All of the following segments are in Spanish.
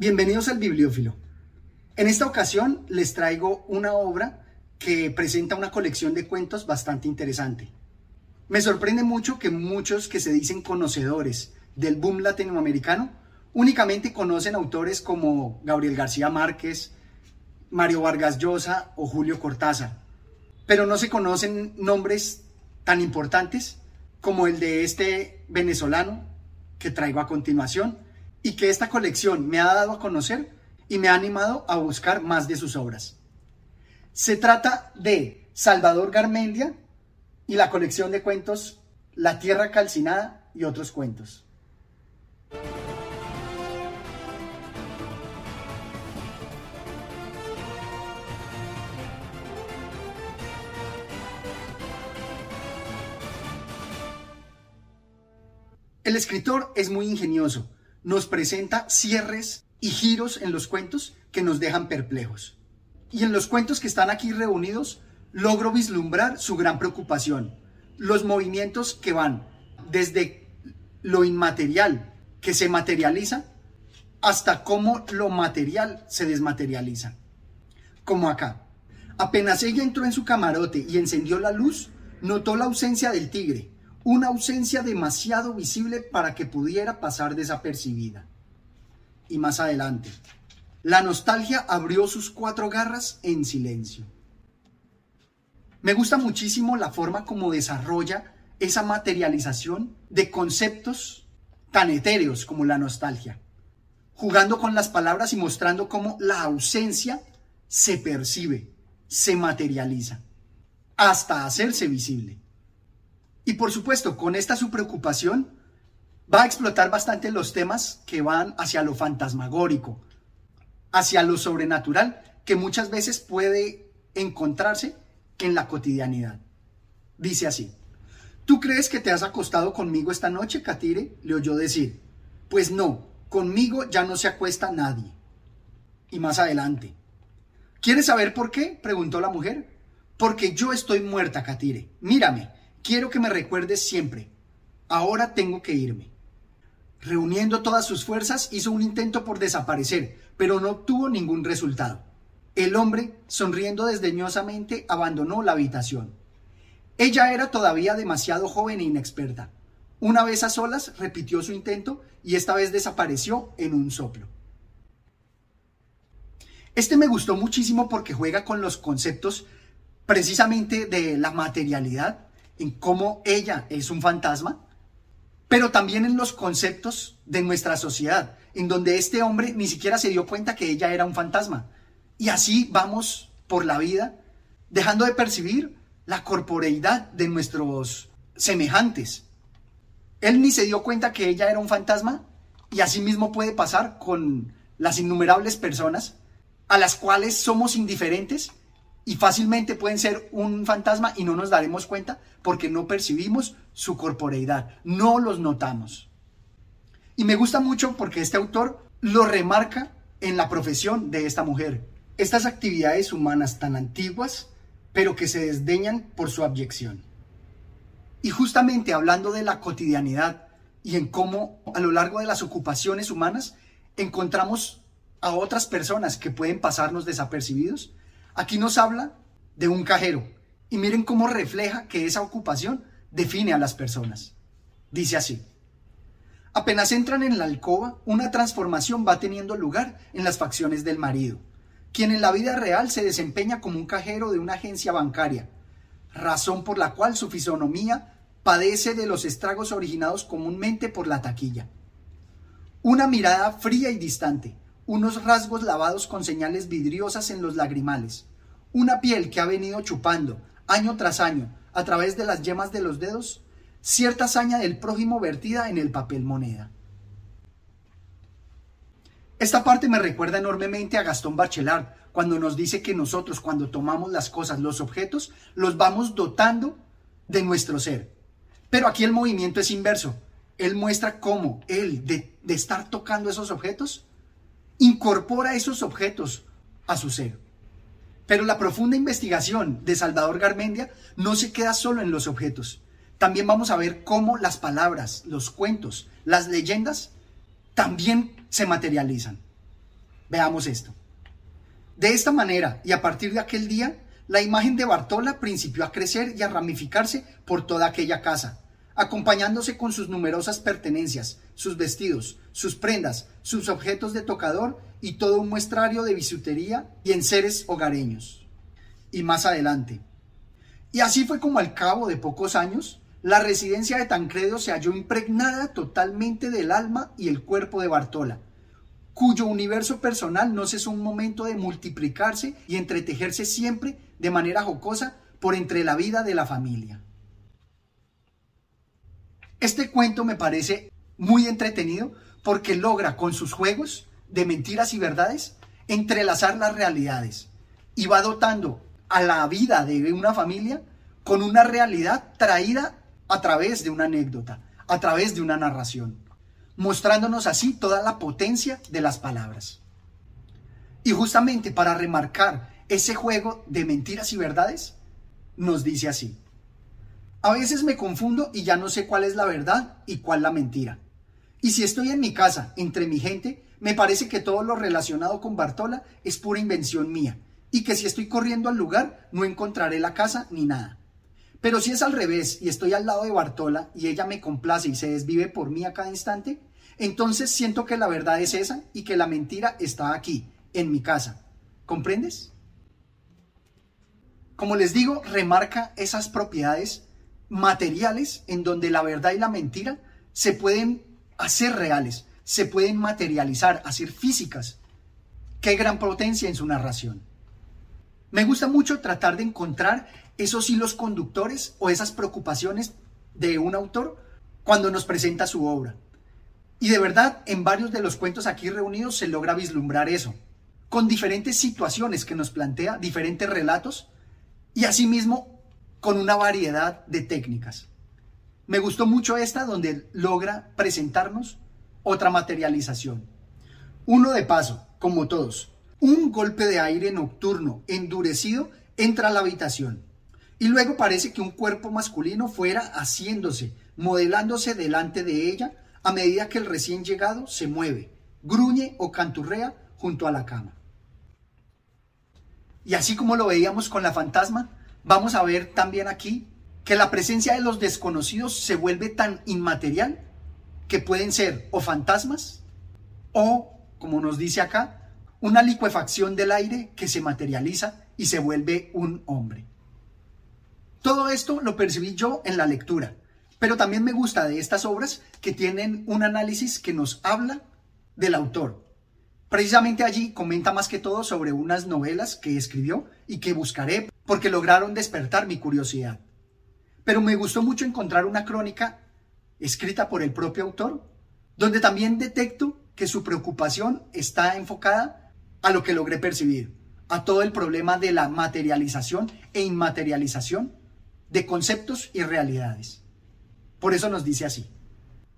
Bienvenidos al Bibliófilo. En esta ocasión les traigo una obra que presenta una colección de cuentos bastante interesante. Me sorprende mucho que muchos que se dicen conocedores del boom latinoamericano únicamente conocen autores como Gabriel García Márquez, Mario Vargas Llosa o Julio Cortázar, pero no se conocen nombres tan importantes como el de este venezolano que traigo a continuación y que esta colección me ha dado a conocer y me ha animado a buscar más de sus obras. Se trata de Salvador Garmendia y la colección de cuentos La Tierra Calcinada y otros cuentos. El escritor es muy ingenioso, nos presenta cierres y giros en los cuentos que nos dejan perplejos. Y en los cuentos que están aquí reunidos, logro vislumbrar su gran preocupación, los movimientos que van desde lo inmaterial que se materializa hasta cómo lo material se desmaterializa. Como acá. Apenas ella entró en su camarote y encendió la luz, notó la ausencia del tigre, una ausencia demasiado visible para que pudiera pasar desapercibida. Y más adelante, la nostalgia abrió sus cuatro garras en silencio. Me gusta muchísimo la forma como desarrolla esa materialización de conceptos tan etéreos como la nostalgia, jugando con las palabras y mostrando cómo la ausencia se percibe, se materializa, hasta hacerse visible. Y por supuesto, con esta su preocupación, va a explotar bastante los temas que van hacia lo fantasmagórico, hacia lo sobrenatural, que muchas veces puede encontrarse en la cotidianidad. Dice así, ¿tú crees que te has acostado conmigo esta noche, Katire? Le oyó decir, pues no, conmigo ya no se acuesta nadie. Y más adelante, ¿quieres saber por qué? preguntó la mujer. Porque yo estoy muerta, Katire. Mírame, Quiero que me recuerdes siempre. Ahora tengo que irme. Reuniendo todas sus fuerzas, hizo un intento por desaparecer, pero no obtuvo ningún resultado. El hombre, sonriendo desdeñosamente, abandonó la habitación. Ella era todavía demasiado joven e inexperta. Una vez a solas, repitió su intento y esta vez desapareció en un soplo. Este me gustó muchísimo porque juega con los conceptos precisamente de la materialidad, en cómo ella es un fantasma, pero también en los conceptos de nuestra sociedad, en donde este hombre ni siquiera se dio cuenta que ella era un fantasma. Y así vamos por la vida, dejando de percibir la corporeidad de nuestros semejantes. Él ni se dio cuenta que ella era un fantasma y así mismo puede pasar con las innumerables personas a las cuales somos indiferentes y fácilmente pueden ser un fantasma y no nos daremos cuenta porque no percibimos su corporeidad, no los notamos. Y me gusta mucho porque este autor lo remarca en la profesión de esta mujer. Estas actividades humanas tan antiguas, pero que se desdeñan por su abyección. Y justamente hablando de la cotidianidad y en cómo a lo largo de las ocupaciones humanas encontramos a otras personas que pueden pasarnos desapercibidos, Aquí nos habla de un cajero y miren cómo refleja que esa ocupación define a las personas. Dice así. Apenas entran en la alcoba, una transformación va teniendo lugar en las facciones del marido, quien en la vida real se desempeña como un cajero de una agencia bancaria, razón por la cual su fisonomía padece de los estragos originados comúnmente por la taquilla. Una mirada fría y distante, unos rasgos lavados con señales vidriosas en los lagrimales, una piel que ha venido chupando año tras año a través de las yemas de los dedos, cierta hazaña del prójimo vertida en el papel moneda. Esta parte me recuerda enormemente a Gastón Bachelard, cuando nos dice que nosotros cuando tomamos las cosas, los objetos, los vamos dotando de nuestro ser. Pero aquí el movimiento es inverso. Él muestra cómo él, de, de estar tocando esos objetos, incorpora esos objetos a su ser. Pero la profunda investigación de Salvador Garmendia no se queda solo en los objetos. También vamos a ver cómo las palabras, los cuentos, las leyendas también se materializan. Veamos esto. De esta manera y a partir de aquel día, la imagen de Bartola principió a crecer y a ramificarse por toda aquella casa, acompañándose con sus numerosas pertenencias, sus vestidos, sus prendas, sus objetos de tocador y todo un muestrario de bisutería y enseres hogareños. Y más adelante. Y así fue como al cabo de pocos años, la residencia de Tancredo se halló impregnada totalmente del alma y el cuerpo de Bartola, cuyo universo personal no cesó un momento de multiplicarse y entretejerse siempre de manera jocosa por entre la vida de la familia. Este cuento me parece muy entretenido porque logra con sus juegos de mentiras y verdades entrelazar las realidades y va dotando a la vida de una familia con una realidad traída a través de una anécdota, a través de una narración, mostrándonos así toda la potencia de las palabras. Y justamente para remarcar ese juego de mentiras y verdades, nos dice así. A veces me confundo y ya no sé cuál es la verdad y cuál la mentira. Y si estoy en mi casa, entre mi gente, me parece que todo lo relacionado con Bartola es pura invención mía, y que si estoy corriendo al lugar no encontraré la casa ni nada. Pero si es al revés y estoy al lado de Bartola y ella me complace y se desvive por mí a cada instante, entonces siento que la verdad es esa y que la mentira está aquí, en mi casa. ¿Comprendes? Como les digo, remarca esas propiedades materiales en donde la verdad y la mentira se pueden hacer reales, se pueden materializar, hacer físicas. Qué gran potencia en su narración. Me gusta mucho tratar de encontrar esos hilos conductores o esas preocupaciones de un autor cuando nos presenta su obra. Y de verdad, en varios de los cuentos aquí reunidos se logra vislumbrar eso, con diferentes situaciones que nos plantea, diferentes relatos, y asimismo con una variedad de técnicas. Me gustó mucho esta donde logra presentarnos otra materialización. Uno de paso, como todos, un golpe de aire nocturno endurecido entra a la habitación y luego parece que un cuerpo masculino fuera haciéndose, modelándose delante de ella a medida que el recién llegado se mueve, gruñe o canturrea junto a la cama. Y así como lo veíamos con la fantasma, vamos a ver también aquí que la presencia de los desconocidos se vuelve tan inmaterial que pueden ser o fantasmas o, como nos dice acá, una licuefacción del aire que se materializa y se vuelve un hombre. Todo esto lo percibí yo en la lectura, pero también me gusta de estas obras que tienen un análisis que nos habla del autor. Precisamente allí comenta más que todo sobre unas novelas que escribió y que buscaré porque lograron despertar mi curiosidad. Pero me gustó mucho encontrar una crónica escrita por el propio autor, donde también detecto que su preocupación está enfocada a lo que logré percibir, a todo el problema de la materialización e inmaterialización de conceptos y realidades. Por eso nos dice así.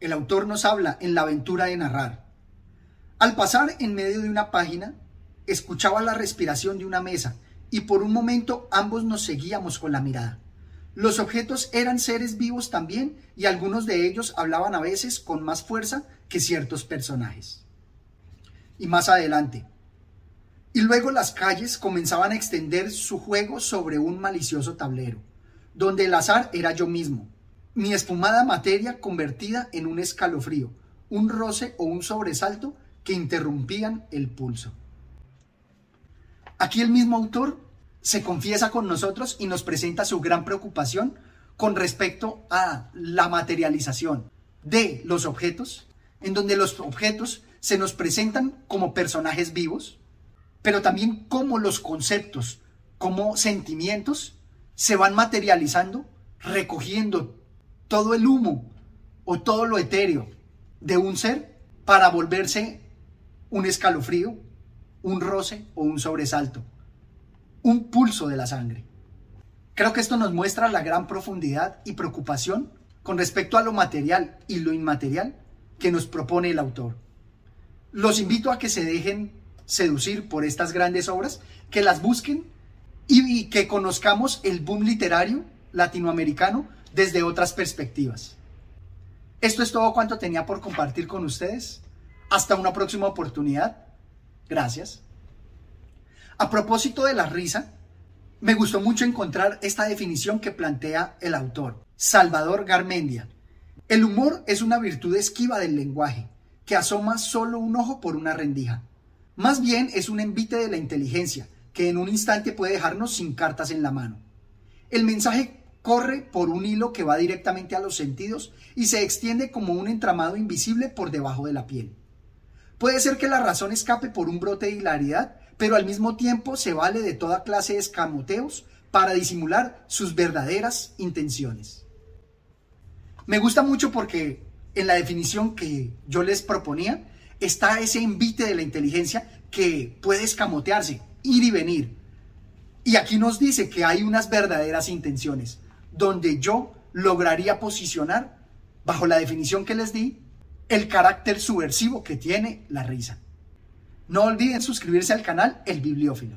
El autor nos habla en la aventura de narrar. Al pasar en medio de una página, escuchaba la respiración de una mesa y por un momento ambos nos seguíamos con la mirada. Los objetos eran seres vivos también y algunos de ellos hablaban a veces con más fuerza que ciertos personajes. Y más adelante, y luego las calles comenzaban a extender su juego sobre un malicioso tablero, donde el azar era yo mismo, mi espumada materia convertida en un escalofrío, un roce o un sobresalto que interrumpían el pulso. Aquí el mismo autor se confiesa con nosotros y nos presenta su gran preocupación con respecto a la materialización de los objetos, en donde los objetos se nos presentan como personajes vivos, pero también cómo los conceptos, como sentimientos, se van materializando, recogiendo todo el humo o todo lo etéreo de un ser para volverse un escalofrío, un roce o un sobresalto, un pulso de la sangre. Creo que esto nos muestra la gran profundidad y preocupación con respecto a lo material y lo inmaterial que nos propone el autor. Los invito a que se dejen seducir por estas grandes obras, que las busquen y, que conozcamos el boom literario latinoamericano desde otras perspectivas. Esto es todo cuanto tenía por compartir con ustedes. Hasta una próxima oportunidad Gracias. A propósito de la risa, me gustó mucho encontrar esta definición que plantea el autor, Salvador Garmendia. El humor es una virtud esquiva del lenguaje, que asoma solo un ojo por una rendija. Más bien es un envite de la inteligencia, que en un instante puede dejarnos sin cartas en la mano. El mensaje corre por un hilo que va directamente a los sentidos y se extiende como un entramado invisible por debajo de la piel. Puede ser que la razón escape por un brote de hilaridad, pero al mismo tiempo se vale de toda clase de escamoteos para disimular sus verdaderas intenciones. Me gusta mucho porque en la definición que yo les proponía está ese envite de la inteligencia que puede escamotearse, ir y venir. Y aquí nos dice que hay unas verdaderas intenciones, donde yo lograría posicionar, bajo la definición que les di, el carácter subversivo que tiene la risa. No olviden suscribirse al canal El Bibliófilo.